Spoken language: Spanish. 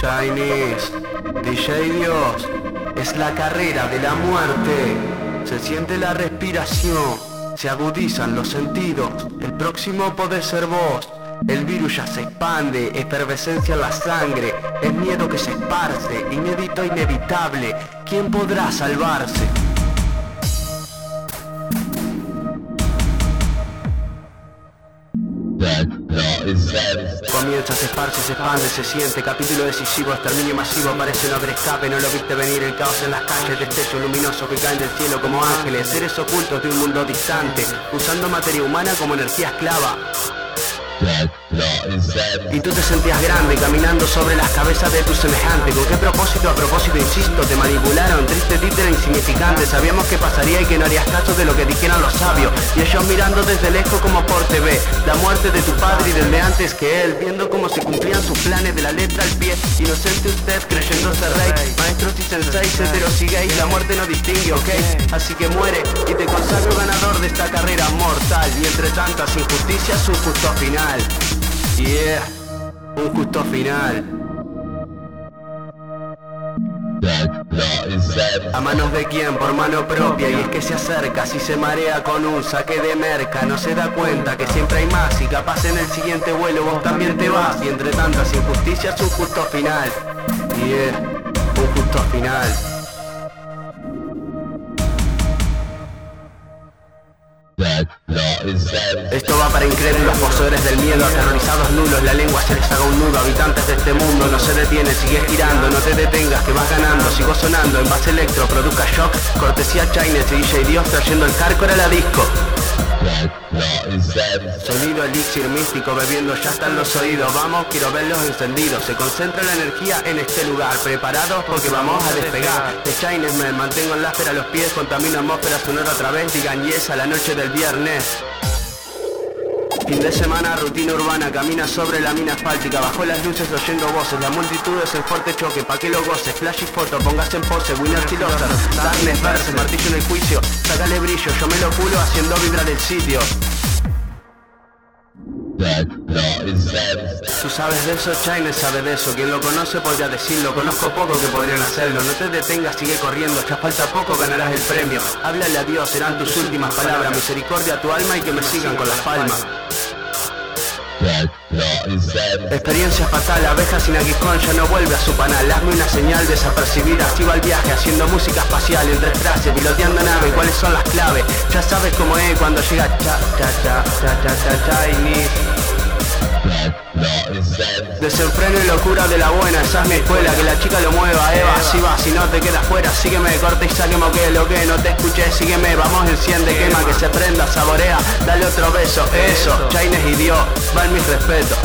Chinese, DJ Dios, es la carrera de la muerte. Se siente la respiración, se agudizan los sentidos. El próximo puede ser vos. El virus ya se expande, efervescencia en la sangre, es miedo que se esparce, inédito inevitable. ¿Quién podrá salvarse? Comienza, se esparce, se expande, se siente. Capítulo decisivo, exterminio masivo. Parece no haber escape, no lo viste venir. El caos en las calles, destello luminoso Que caen del cielo como ángeles. Seres ocultos de un mundo distante Usando materia humana como energía esclava y tú te sentías grande caminando sobre las cabezas de tus semejantes ¿Con qué propósito? A propósito, insisto, te manipularon Triste títere insignificante. Sabíamos que pasaría y que no harías caso de lo que dijeran los sabios. Y ellos mirando desde lejos como por TV La muerte de tu padre y del de antes que él Viendo cómo se cumplían sus planes de la letra al pie. Inocente usted creyéndose rey. Maestros y senseis, heteros y gays. La muerte no distingue, ¿ok? Así que muere y te consagro ganador de esta carrera mortal. Y entre tantas injusticias un justo final Yeah, un justo final. A manos de quien, por mano propia, y es que se acerca, si se marea con un saque de merca, no se da cuenta que siempre hay más. Y capaz en el siguiente vuelo vos también te vas, y entre tantas injusticias un justo final. Yeah, un justo final. Esto va para incrédulos, poseedores del miedo, aterrorizados nulos, la lengua se les haga un nudo, habitantes de este mundo, no se detiene, sigue girando, no te detengas, que vas ganando, sigo sonando, en base electro, produzca shock, cortesía Chinese y DJ Dios trayendo el hardcore a la disco. Sonido elixir místico bebiendo ya están los oídos. Vamos, quiero verlos encendidos. Se concentra la energía en este lugar. Preparados porque vamos a despegar. De Chinese Man, mantengo el láser a los pies Contamino atmósfera sonora otra vez. Digan yes a la noche del viernes Fin de semana, rutina urbana, camina sobre la mina asfáltica, bajo las luces oyendo voces, la multitud es en fuerte choque, pa' que lo goces, flash y foto, pongas en pose, winner Tiloser, darkness verse, martillo en el juicio, sácale brillo, yo me lo culo haciendo vibrar el sitio. Tú sabes de eso, China sabe de eso. Quien lo conoce podría decirlo. Conozco poco que podrían hacerlo. No te detengas, sigue corriendo. Ya falta poco, ganarás el premio. Háblale a Dios, serán tus últimas palabras. Misericordia a tu alma y que me sigan con las palmas. Experiencia fatal, abeja sin aguijón ya no vuelve a su panal Hazme una señal desapercibida, activa el viaje Haciendo música espacial entre frases, piloteando nave ¿Cuáles son las claves? Ya sabes cómo es cuando llega cha cha cha cha cha cha Chinese Desenfreno y locura de la buena, esa es mi escuela, que la chica lo mueva, Eva, si va, si no te quedas fuera, sígueme, corte y saquemos que lo que no te escuché, sígueme, vamos, enciende, quema, que se prenda, saborea, dale otro beso, eso, Chaines y Dios, va en mis respetos.